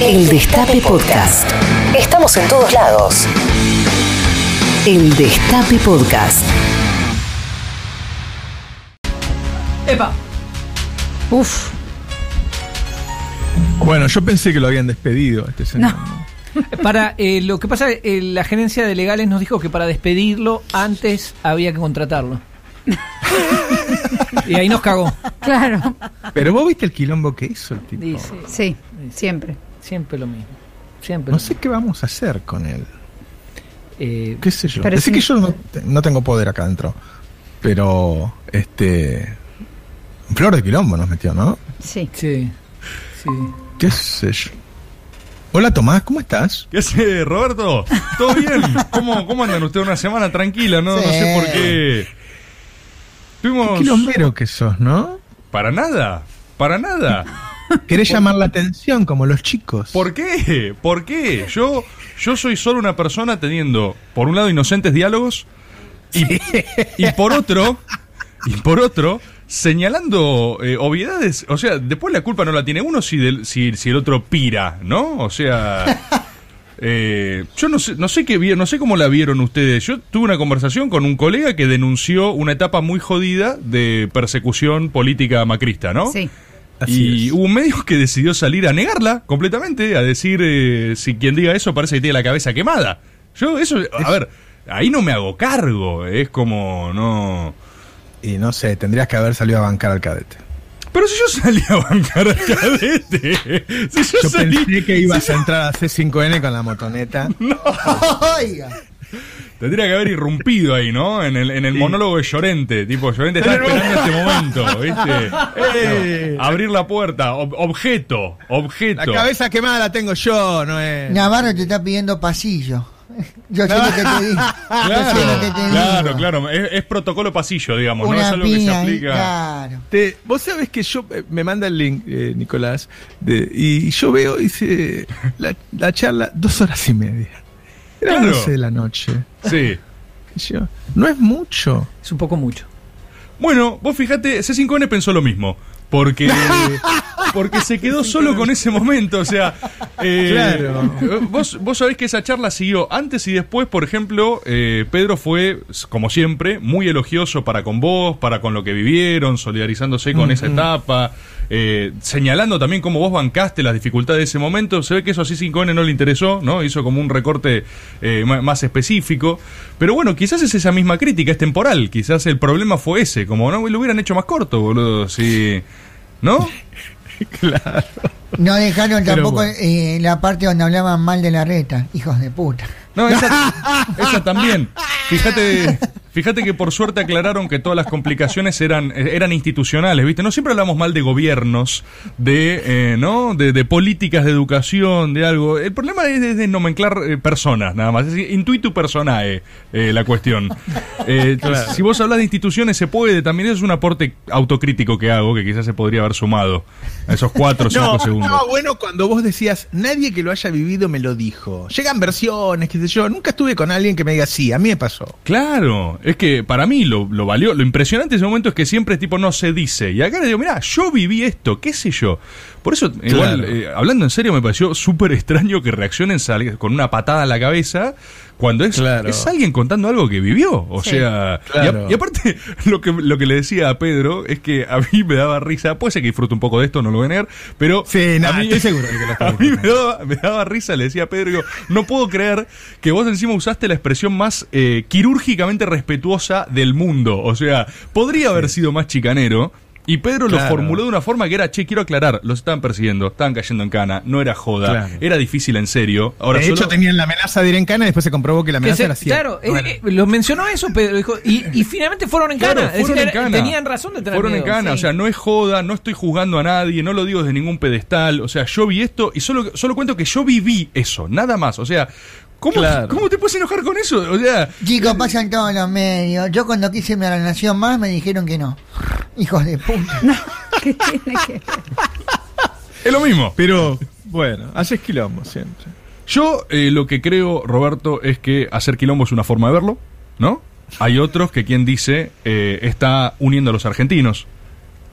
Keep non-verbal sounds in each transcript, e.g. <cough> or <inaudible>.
El Destape Podcast. Estamos en todos lados. El Destape Podcast. ¡Epa! Uf, Bueno, yo pensé que lo habían despedido a este señor. <laughs> Para eh, lo que pasa, eh, la gerencia de legales nos dijo que para despedirlo antes había que contratarlo. <laughs> y ahí nos cagó. claro. Pero vos viste el quilombo que hizo el tipo. Dice, Sí, siempre. Siempre lo mismo. Siempre. No lo sé qué vamos a hacer con él. Eh, ¿Qué sé yo? Sí. que yo no, no tengo poder acá adentro. Pero, este. Flor de quilombo nos metió, ¿no? Sí. sí, sí. ¿Qué sé yo? Hola Tomás, ¿cómo estás? ¿Qué hace, Roberto? ¿Todo bien? ¿Cómo, cómo andan ustedes una semana tranquila? No, no sé por qué. Qué Tuvimos. quilombero que sos, ¿no? Para nada. Para nada. Querés llamar la atención como los chicos. ¿Por qué? ¿Por qué? Yo, yo soy solo una persona teniendo, por un lado, inocentes diálogos y, y por otro, y por otro, señalando eh, obviedades. O sea, después la culpa no la tiene uno si, del- si, si el otro pira, ¿no? O sea. eh, yo no sé, no sé qué no sé cómo la vieron ustedes. Yo tuve una conversación con un colega que denunció una etapa muy jodida de persecución política macrista, ¿no? Sí. Así y es. hubo un médico que decidió salir a negarla completamente, a decir eh, si quien diga eso parece que tiene la cabeza quemada. Yo, eso, a ver, ahí no me hago cargo, es como, no. Y no sé, tendrías que haber salido a bancar al cadete. Pero si yo salí a bancar al cadete, si yo, Yo salí. pensé que ibas a entrar a C5N con la motoneta. <laughs> Tendría que haber irrumpido ahí, ¿no? En el, en el monólogo de Llorente. Tipo, Llorente está <laughs> esperando este momento, ¿viste? <laughs> Eh. Abrir la puerta, ob- objeto, La objeto. cabeza quemada la tengo yo, no es. Navarro te está pidiendo pasillo. Yo sé lo que te <laughs> digo. Yo sé lo que te Claro, claro, digo. claro. Es, es protocolo pasillo, digamos, no es algo que se aplica. claro. Te- vos sabés que yo eh, me manda el link, eh, Nicolás, de- y yo veo, dice, la, la charla dos horas y media. Era Claro. 11 de la noche. Sí. <laughs> No es mucho. Es un poco mucho. Bueno, vos fíjate, C5N pensó lo mismo. Porque, <laughs> porque se quedó solo con ese momento. O sea, eh, Claro. Vos, vos sabés que esa charla siguió antes y después. Por ejemplo, eh, Pedro fue, como siempre, muy elogioso para con vos, para con lo que vivieron, solidarizándose con esa etapa, eh, señalando también cómo vos bancaste las dificultades de ese momento. Se ve que eso a C5N no le interesó, ¿no? Hizo como un recorte eh, más específico. Pero bueno, quizás es esa misma crítica, es temporal. Quizás el problema fue ese, como no lo hubieran hecho más corto, boludo. Sí. ¿No? <laughs> Claro. No dejaron tampoco bueno. eh, la parte donde hablaban mal de la reta. Hijos de puta. No, esa, <laughs> esa también. Fíjate, fíjate que por suerte aclararon que todas las complicaciones eran, eran institucionales, ¿viste? No siempre hablamos mal de gobiernos, de, eh, ¿no? De, de políticas de educación, de algo. El problema es de, de nomenclar eh, personas, nada más. Es decir, intuitu personae eh, la cuestión. Eh, <laughs> Si vos hablas de instituciones, se puede. También eso es un aporte autocrítico que hago, que quizás se podría haber sumado a esos cuatro o <laughs> cinco No, segundos. no, bueno cuando vos decías, nadie que lo haya vivido me lo dijo. Llegan versiones, qué sé yo. Nunca estuve con alguien que me diga, sí, a mí me pasó. Claro, es que para mí lo, lo valió, lo impresionante de ese momento es que siempre tipo no se dice. Y acá le digo, mira, yo viví esto, qué sé yo. Por eso, igual, eh, hablando en serio, me pareció súper extraño que reaccionen con una patada en la cabeza cuando es, Claro. es alguien contando algo que vivió. O Sí. sea, y a- Claro. y, aparte, <laughs> lo que, lo que le decía a Pedro es que a mí me daba risa, puede ser que disfrute un poco de esto, no lo voy a negar, pero Sí, a mí, estoy seguro de que lo está <laughs> a mí me daba, me daba risa, le decía a Pedro, digo, no puedo creer que vos encima usaste la expresión más eh, quirúrgicamente respetuosa del mundo. O sea, podría haber sido más chicanero. Y Pedro lo formuló de una forma que era, che, quiero aclarar, los estaban persiguiendo, estaban cayendo en cana, no era joda, Claro. era difícil en serio. Ahora de solo- hecho, tenían la amenaza de ir en cana y después se comprobó que la Que amenaza se- era cierta. claro, eh, Bueno. eh, lo mencionó eso, Pedro. Dijo, y, y finalmente fueron en Claro, cana. Fueron decir, en cana. Tenían razón de tener Fueron en cana, sí. o sea, no es joda, no estoy juzgando a nadie, no lo digo desde ningún pedestal. O sea, yo vi esto y solo, solo cuento que yo viví eso, nada más. O sea, ¿cómo, Claro. ¿cómo te puedes enojar con eso? O sea, Chicos, pasan todos los medios. Yo cuando quise mi nación más me dijeron que no. Hijos de puta. <laughs> ¿Qué tiene que ver? es lo mismo. Pero, bueno, haces quilombo siempre. Yo eh, lo que creo, Roberto, es que hacer quilombo es una forma de verlo, ¿no? Hay otros que quien dice eh, está uniendo a los argentinos,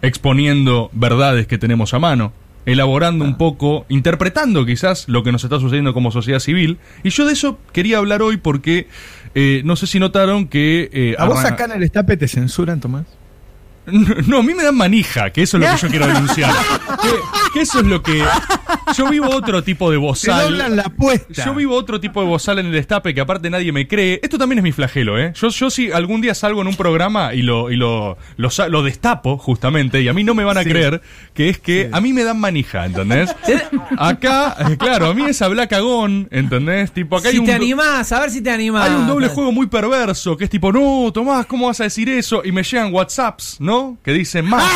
exponiendo verdades que tenemos a mano. Elaborando un poco, interpretando quizás lo que nos está sucediendo como sociedad civil. Y yo de eso quería hablar hoy porque eh, no sé si notaron que... eh, ¿A vos acá en el estape te censuran, Tomás? <laughs> No, a mí me dan manija, que eso es lo que yo quiero denunciar. Que, que eso es lo que... Yo vivo otro tipo de Te bozal. doblan la apuesta. Yo vivo otro tipo de bozal en el destape que aparte nadie me cree. Esto también es mi flagelo, ¿eh? Yo, yo si algún día salgo en un programa y lo, y lo, lo, destapo, justamente, y a mí no me van a Sí. creer, que es que a mí me dan manija, ¿entendés? Acá, eh, claro, a mí es hablar cagón, ¿entendés? Tipo, acá hay Si un... te animás, a ver si te animás. Hay un doble juego muy perverso que es tipo, no, Tomás, ¿cómo vas a decir eso? Y me llegan WhatsApps, ¿no? Que dicen más. <laughs>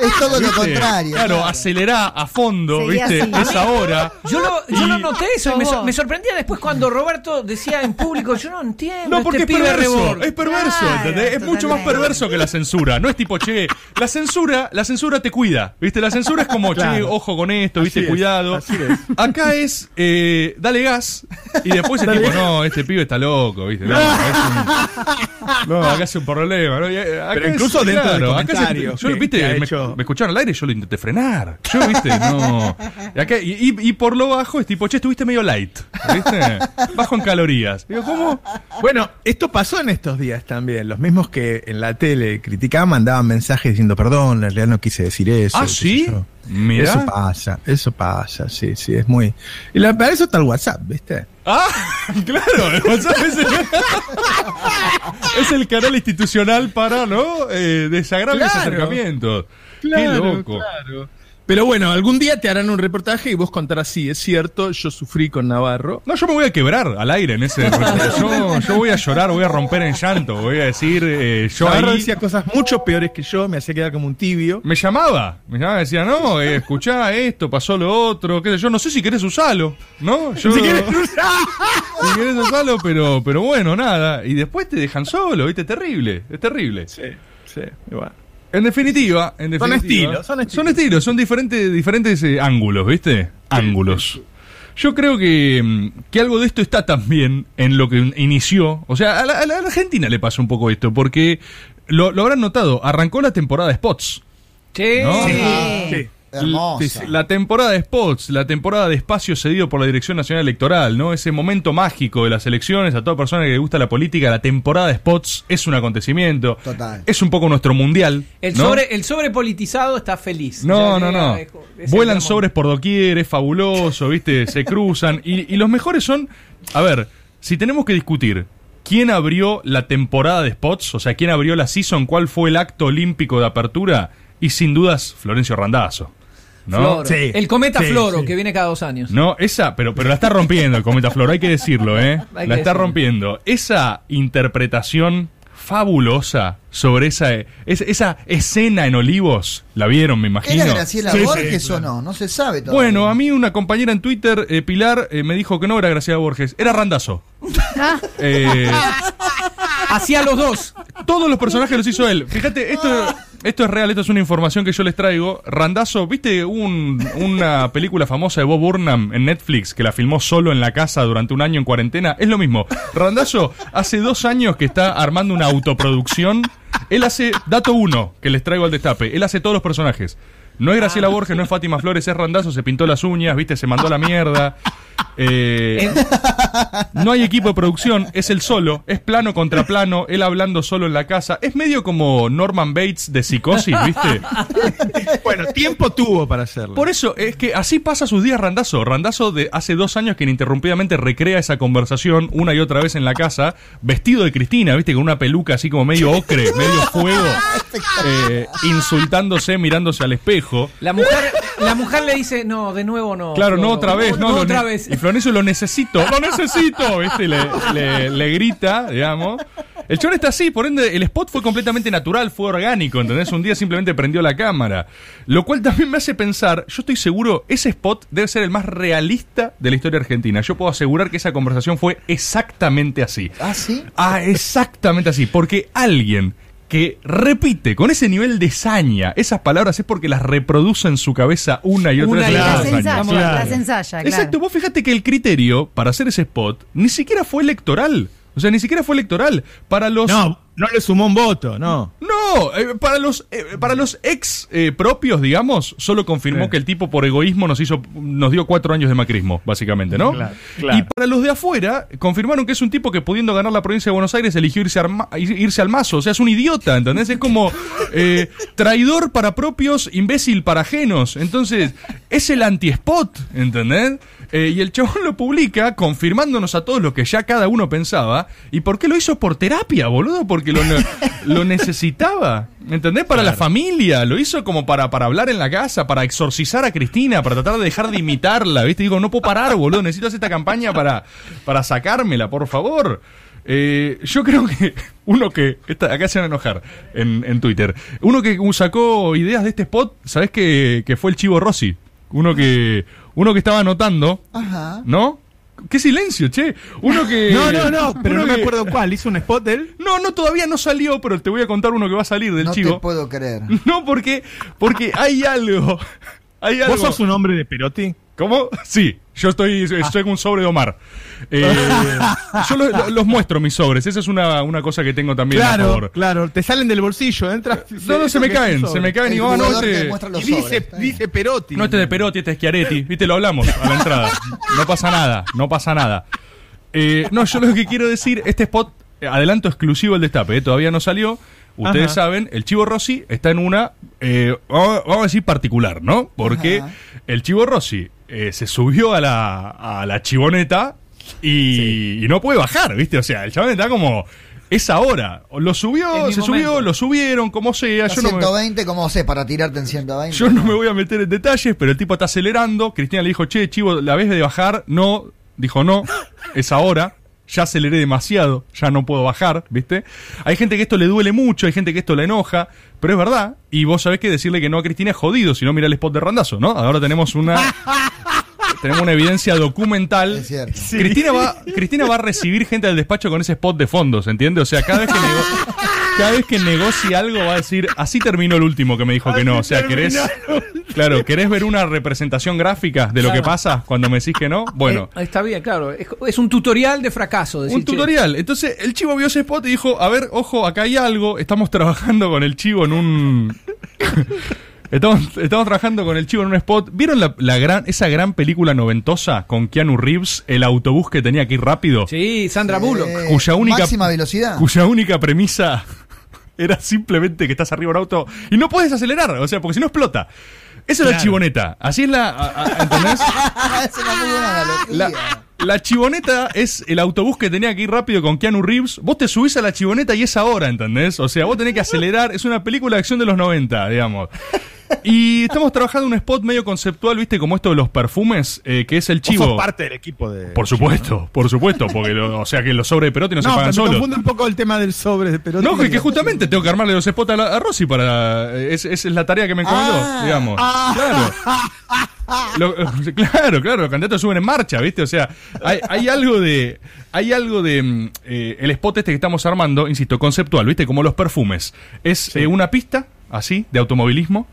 Es todo lo contrario. Claro, acelerá a fondo, ¿viste? así. Es ahora. Yo lo, yo Y- lo noté eso y me, sorprendía después cuando Roberto decía en público, yo no entiendo. No, porque este es pibe perverso. reborde". Es perverso, Claro, ¿entendés? Es mucho más totalmente. perverso que la censura. No es tipo, che, la censura, la censura te cuida. ¿Viste? La censura es como, che, Claro. ojo con esto, ¿viste? Así es, Cuidado. así es. Acá es, eh, dale gas. Y después es tipo, no, este pibe está loco, ¿viste? No, es un, <laughs> no acá es un problema. ¿no? Y, eh, acá Pero es- incluso dentro del acá yo, que- ¿viste? que me, hecho- me escucharon al aire y yo lo intenté frenar. Yo, ¿viste? No. Y, acá- y, y- y por lo bajo es tipo, che, estuviste medio light. ¿Viste? Bajo en calorías. Digo, ¿cómo? Bueno, esto pasó en estos días también. Los mismos que en la tele criticaban mandaban mensajes diciendo perdón, en realidad no quise decir eso. Ah, ¿sí? yo. Eso pasa, eso pasa, sí, sí, es muy... Y la, para eso está el WhatsApp, ¿viste? Ah, <laughs> claro, el WhatsApp es el, <laughs> es el canal institucional para, ¿no? Eh, Claro. acercamientos. Qué loco. claro. Pero bueno, algún día te harán un reportaje y vos contarás, sí, es cierto, yo sufrí con Navarro. No, yo me voy a quebrar al aire en ese. <laughs> Yo, yo voy a llorar, voy a romper en llanto, voy a decir, eh, yo Navarro ahí. decía cosas mucho peores que yo, me hacía quedar como un tibio. Me llamaba, me llamaba y decía, no, eh, escuchá esto, pasó lo otro, qué sé yo, no sé si querés usarlo, ¿no? Yo, Si querés usar. <laughs> si querés usarlo, pero, pero bueno, nada. Y después te dejan solo, ¿viste? Terrible, es terrible. Sí, sí, igual. En definitiva, en Son definitiva, estilos, son estilos. Son estilos, son diferentes, diferentes eh, ángulos, ¿viste? Ángulos. Yo creo que, mm, que algo de esto está también en lo que inició. O sea, a la, a la Argentina le pasa un poco esto, porque lo, lo habrán notado, arrancó la temporada de spots. No. Sí. Sí. Hermosa. La temporada de spots, la temporada de espacio cedido por la Dirección Nacional Electoral, ¿no? Ese momento mágico de las elecciones, a toda persona que le gusta la política, la temporada de spots es un acontecimiento. Total. Es un poco nuestro mundial. el, ¿no? sobre, el sobre politizado está feliz. No, Ya no, no. es- es el Vuelan sobres por doquier, es fabuloso, ¿viste? Se cruzan. Y, y los mejores son. A ver, si tenemos que discutir quién abrió la temporada de spots, o sea, quién abrió la season, cuál fue el acto olímpico de apertura, y sin dudas, Florencio Randazo. ¿No? Floro. Sí. El cometa Sí, Floro, sí. que viene cada dos años. No, esa, pero, pero la está rompiendo el Cometa Flor, hay que decirlo, ¿eh? <laughs> Hay la está decirlo. rompiendo. Esa interpretación fabulosa sobre esa, es- esa escena en Olivos, ¿la vieron, me imagino? ¿Era Graciela Sí, sí, Borges claro. o no? No se sabe todavía. Bueno, a mí una compañera en Twitter, eh, Pilar, eh, me dijo que no era Graciela Borges, era Randazo. Ah, Eh, Hacía los dos. todos los personajes los hizo él. Fíjate, esto, esto es real, esto es una información que yo les traigo. Randazo, ¿viste un- una <laughs> película famosa de Bob Burnham en Netflix que la filmó solo en la casa durante un año en cuarentena? Es lo mismo. Randazo hace dos años que está armando una autoproducción. Él hace, dato uno, que les traigo al destape, él hace todos los personajes. No es Graciela Borges, no es Fátima Flores, es Randazo, se pintó las uñas, viste, se mandó a la mierda. Eh, <laughs> no hay equipo de producción, es el solo, es plano contra plano, él hablando solo en la casa. Es medio como Norman Bates de psicosis, ¿viste? <laughs> Bueno, tiempo tuvo para hacerlo. Por eso, es que así pasa sus días Randazo. Randazo de hace dos años que ininterrumpidamente recrea esa conversación una y otra vez en la casa, vestido de Cristina, ¿viste? Con una peluca así como medio ocre, medio fuego, <laughs> eh, insultándose, mirándose al espejo. La mujer, la mujer le dice, no, de nuevo no. Claro, no otra vez, no, lo otra vez. Y Florencio lo necesito, lo <laughs> necesito, ¿viste? Le, le- le grita, digamos. El chabón está así, por ende, el spot fue completamente natural, fue orgánico, ¿entendés? Un día simplemente prendió la cámara. Lo cual también me hace pensar, yo estoy seguro, ese spot debe ser el más realista de la historia argentina. Yo puedo asegurar que esa conversación fue exactamente así. ¿Ah, sí? Ah, exactamente así. Porque alguien que repite con ese nivel de saña esas palabras es porque las reproduce en su cabeza una y otra Una vez. y las ensaya, Claro. las ensaya, claro. Exacto, vos fíjate que el criterio para hacer ese spot ni siquiera fue electoral. O sea, ni siquiera fue electoral. Para los. No, no le sumó un voto, no. No, eh, para los eh, para los ex eh, propios, digamos, solo confirmó Sí. que el tipo por egoísmo nos hizo nos dio cuatro años de macrismo, básicamente, ¿no? Claro, claro. Y para los de afuera, confirmaron que es un tipo que pudiendo ganar la provincia de Buenos Aires eligió irse, arma- irse al mazo. O sea, es un idiota, ¿entendés? Es como eh, traidor para propios, imbécil para ajenos. Entonces, es el anti-spot, ¿entendés? Y el chabón lo publica confirmándonos a todos lo que ya cada uno pensaba. ¿Y por qué lo hizo por terapia, boludo? Porque lo, ne- <laughs> lo necesitaba. ¿Entendés? Para la familia. Lo hizo como para, para hablar en la casa, para exorcizar a Cristina, para tratar de dejar de imitarla. ¿Viste? Digo, no puedo parar, boludo. Necesito hacer esta campaña para, para sacármela, por favor. Eh, yo creo que uno que. acá se van a enojar en, en Twitter. Uno que sacó ideas de este spot, ¿sabés que, que fue el Chivo Rossi? Uno que. Uno que estaba anotando. Ajá. ¿No? ¿Qué silencio, che? Uno que. No, no, no, pero no me acuerdo cuál. Hizo un spot de él. No, no, todavía no salió, pero te voy a contar uno que va a salir del No chivo. te puedo creer. <laughs> No, porque, porque hay algo. Hay algo. ¿Vos sos un hombre de Perotti? ¿Cómo? <laughs> Sí, yo estoy, estoy con un sobre de Omar. Eh, <laughs> yo lo- lo- los muestro mis sobres, esa es una, una cosa que tengo también a Claro, favor. claro. Te salen del bolsillo, entras. No, no, se me caen, se me caen y El no, que este, Y dice, sobres, está bien. dice Perotti. no este de Perotti, este es Chiaretti, <laughs> viste, lo hablamos a la entrada. No pasa nada, no pasa nada. Eh, no, yo lo que quiero decir, este spot, eh, adelanto exclusivo el destape, eh, todavía no salió. Ustedes Ajá. saben, el Chivo Rossi está en una, eh, vamos vamos a decir particular, ¿no? Porque Ajá. el Chivo Rossi eh, se subió a la, a la chivoneta y, y no puede bajar, ¿viste? O sea, el chabón está como, es ahora. Lo subió, se subió, lo subieron, como sea. Yo no, me, 120, ¿cómo sé para tirarte en 120? yo no me voy a meter en detalles, pero el tipo está acelerando. Cristina le dijo, che, chivo, ¿la ves de bajar? No. Dijo, no, es ahora. Ya aceleré demasiado, ya no puedo bajar, ¿viste? Hay gente que esto le duele mucho, hay gente que esto le enoja, pero es verdad. Y vos sabés que decirle que no a Cristina es jodido, si no mira el spot de Randazo, ¿no? Ahora tenemos una... <laughs> tenemos una evidencia documental. Es cierto. Cristina va, Cristina va a recibir gente del despacho con ese spot de fondos, ¿entiendes? O sea, cada vez que nego- <laughs> cada vez que negocie algo va a decir, así terminó el último que me dijo que no. O sea, querés, claro, querés ver una representación gráfica de lo que pasa cuando me decís que no. Bueno, Eh, está bien, claro. Es, es un tutorial de fracaso. decir, un tutorial. Entonces el chivo vio ese spot y dijo, a ver, ojo, acá hay algo. Estamos trabajando con el chivo en un... <laughs> Estamos, estamos trabajando con el chivo en un spot. ¿Vieron la, la gran, esa gran película noventosa con Keanu Reeves, el autobús que tenía que ir rápido? Sí, Sandra Bullock. Eh, cuya única Máxima velocidad. cuya única premisa era simplemente que estás arriba de un auto y no puedes acelerar, o sea, porque si no explota. Esa es la Claro. chivoneta. Así es la. a- a- ¿Entendés? <laughs> es una muy buena analogía. La, la chivoneta es el autobús que tenía que ir rápido con Keanu Reeves. Vos te subís a la chivoneta y es ahora, ¿entendés? O sea, vos tenés que acelerar. Es una película de acción de los 90, digamos. Y estamos trabajando un spot medio conceptual, ¿viste? Como esto de los perfumes, eh, que es el Vos chivo. sos parte del equipo de. Por supuesto, por supuesto, porque lo- o sea que los sobres de perote no, se No, pagan pero me solos. confunde un poco el tema del sobre de Perotti. No, que, que justamente tengo que armarle los spots a, la- a Rossi para. es- Esa es la tarea que me encomendó, Ah. digamos. Claro. Lo- claro, claro, los candidatos suben en marcha, ¿viste? O sea, hay, hay algo de. Hay algo de. mm, eh, el spot este que estamos armando, insisto, conceptual, ¿viste? Como los perfumes. Es eh, una pista, así, de automovilismo,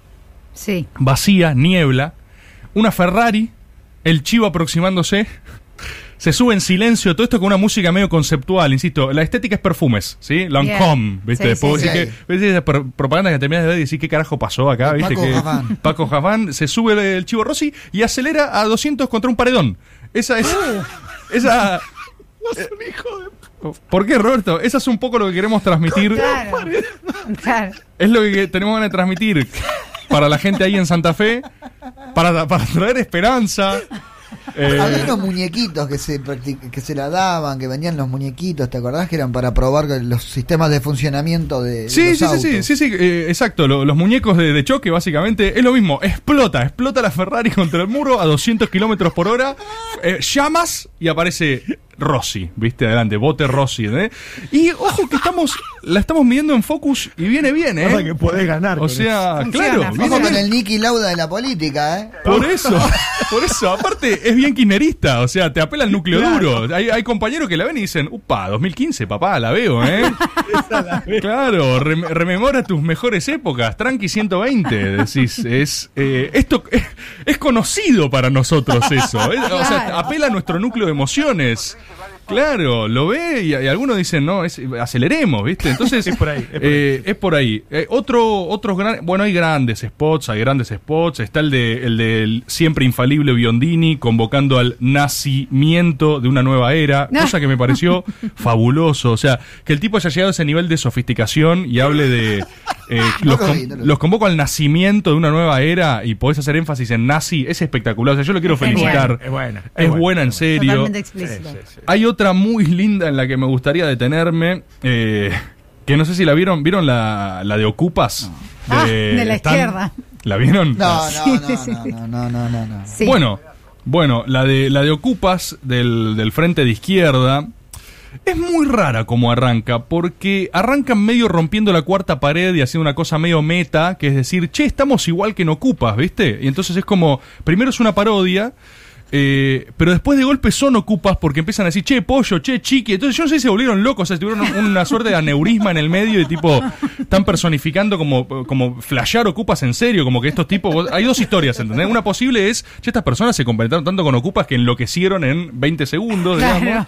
Sí. vacía, niebla, una Ferrari, el chivo aproximándose, se sube en silencio, todo esto con una música medio conceptual, insisto, la estética es perfumes, ¿sí? Lancôme, ¿viste? Sí, Después sí, decís sí. que- ¿viste esa pro- propaganda que terminas de ver y decís qué carajo pasó acá, ¿viste? <laughs> Paco que. Paco Javán se sube el chivo Rossi y acelera a 200 contra un paredón. Esa es... <laughs> esa... ¿Por qué, Roberto? Eso es un poco lo que queremos transmitir. Claro. Claro. Es lo que tenemos ganas de transmitir para la gente ahí en Santa Fe, para, para traer esperanza. Eh, Había unos muñequitos que se, que se la daban, que venían los muñequitos, ¿te acordás? Que eran para probar los sistemas de funcionamiento de, de Sí, los sí, sí, autos. sí, sí, sí, eh, exacto. Lo- los muñecos de, de choque, básicamente, es lo mismo. Explota, explota la Ferrari <laughs> contra el muro a 200 kilómetros por hora. eh, llamas y aparece Rossi, ¿viste? Adelante, bote Rossi, ¿eh? Y ojo que estamos, la estamos midiendo en focus y viene bien, Pasa que ¿eh? podés ganar. O con sea, claro, Ojo con el Nicky Lauda de la política, ¿eh? Por eso, por eso, aparte es bien kirchnerista, o sea, te apela al núcleo duro. Hay, hay compañeros que la ven y dicen, upa, 2015, papá, la veo, ¿eh? <laughs> claro, rem- rememora tus mejores épocas, tranqui 120, decís, es, eh, esto es, es conocido para nosotros eso, ¿eh? o sea, apela a nuestro núcleo de emociones. Claro, lo ve y, y algunos dicen, no, es, aceleremos, ¿viste? Entonces, <laughs> Es por ahí, es por eh, es por ahí. Eh, otro, otros gran, bueno, hay grandes spots, hay grandes spots. Está el de el del siempre infalible Biondini convocando al nacimiento de una nueva era, No. cosa que me pareció <laughs> fabuloso. O sea, que el tipo haya llegado a ese nivel de sofisticación y hable de eh, No los, lo con- vi, no lo vi. los convoco al nacimiento de una nueva era y podés hacer énfasis en nazi, es espectacular. O sea, yo lo quiero Es felicitar. Es buena, es Es buena, buena, en serio. Hay otra muy linda en la que me gustaría detenerme, eh, que no sé si la vieron, ¿vieron la, la de Ocupas? Ah, de la Stan? izquierda. ¿La vieron? No, no, no, no, no, no, no, no. Sí. Bueno, bueno, la de, la de Ocupas del, del frente de izquierda es muy rara como arranca, porque arrancan medio rompiendo la cuarta pared y haciendo una cosa medio meta, que es decir, che, estamos igual que en Ocupas, ¿viste? Y entonces es como, primero es una parodia. Eh, pero después de golpe son ocupas porque empiezan a decir, che, pollo, che, chiqui. Entonces yo no sé si se volvieron locos, o sea, tuvieron una suerte de aneurisma en el medio y tipo, están personificando como, como flashear ocupas en serio, como que estos tipos, vos- hay dos historias, ¿entendés? Una posible es, che, estas personas se completaron tanto con ocupas que enloquecieron en 20 segundos, digamos. Claro.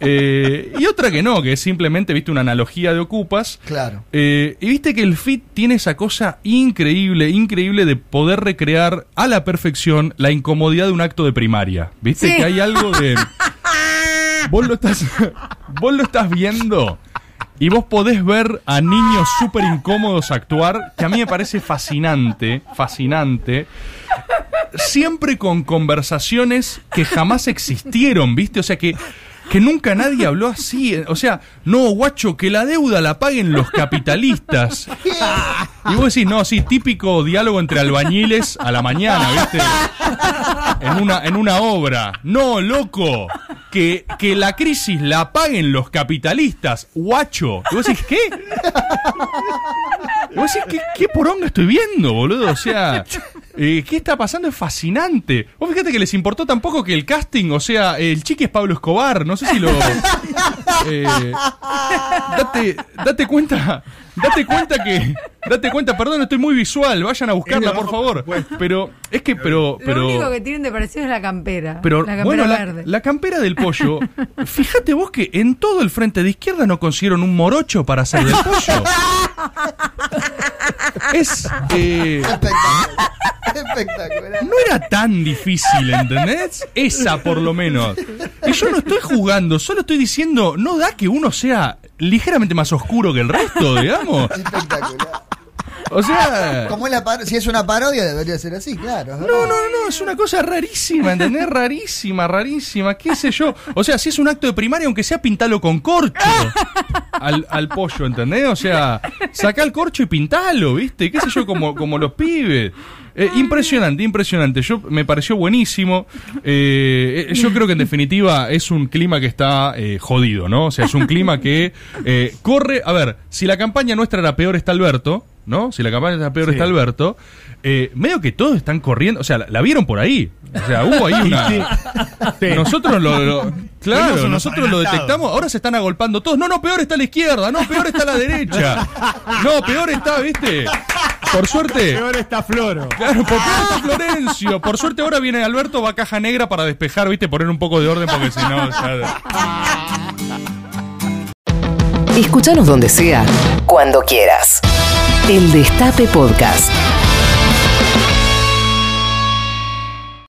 Eh, y otra que no, que es simplemente, viste, una analogía de ocupas. Claro. Eh, y viste que el fit tiene esa cosa increíble, increíble de poder recrear a la perfección la incomodidad de un acto de primaria. Viste Sí. que hay algo de. <laughs> Vos lo estás, vos lo estás viendo y vos podés ver a niños súper incómodos actuar, que a mí me parece fascinante, fascinante. Siempre con conversaciones que jamás existieron, ¿viste? O sea que, que nunca nadie habló así. O sea, no, guacho, que la deuda la paguen los capitalistas. Y vos decís, no, sí, típico diálogo entre albañiles a la mañana, ¿viste? En una, en una obra. No, loco. Que, que la crisis la paguen los capitalistas, guacho. Y vos decís, ¿qué? Vos decís, ¿qué, qué poronga estoy viendo, boludo? O sea, eh, ¿qué está pasando? Es fascinante. Vos fíjate que les importó tampoco que el casting, o sea, el chique es Pablo Escobar, no sé si lo... eh, date, date cuenta, date cuenta que... Date cuenta, perdón, estoy muy visual, vayan a buscarla, por favor. Pero, es que, pero... pero Lo único que tienen de parecido es la campera. pero la campera bueno, la, verde. la campera del pollo, <laughs> fíjate vos que en todo el frente de izquierda no consiguieron un morocho para hacer del pollo. <laughs> Es. eh, Espectacular. Espectacular. no era tan difícil, ¿entendés? Esa por lo menos. Y yo no estoy jugando, solo estoy diciendo, no da que uno sea ligeramente más oscuro que el resto, digamos. Espectacular. O sea. Como es la par- si es una parodia, debería ser así, claro. No, no, no, no, es una cosa rarísima, ¿entendés? Rarísima, rarísima, qué sé yo. O sea, si es un acto de primaria, aunque sea pintalo con corcho al, al pollo, ¿entendés? O sea, saca el corcho y pintalo, ¿viste? Qué sé yo, como, como los pibes. Eh, impresionante, impresionante. Yo me pareció buenísimo. Eh, eh, yo creo que en definitiva es un clima que está eh, jodido, ¿no? O sea, es un clima que eh, corre. A ver, si la campaña nuestra era peor está Alberto, ¿no? Si la campaña está peor Sí. está Alberto, eh, medio que todos están corriendo. O sea, la, la vieron por ahí. O sea, hubo ahí <laughs> una. Sí. Nosotros lo, lo- claro, nosotros lo detectamos, ahora se están agolpando todos. No, no, peor está la izquierda, no, peor está la derecha. <laughs> No, peor está, ¿viste? Por suerte. Peor está Floro. Claro, por peor está Florencio. Por suerte ahora viene Alberto va a caja negra para despejar, ¿viste? Poner un poco de orden porque si no. ya- Escúchanos donde sea, cuando quieras. El Destape Podcast.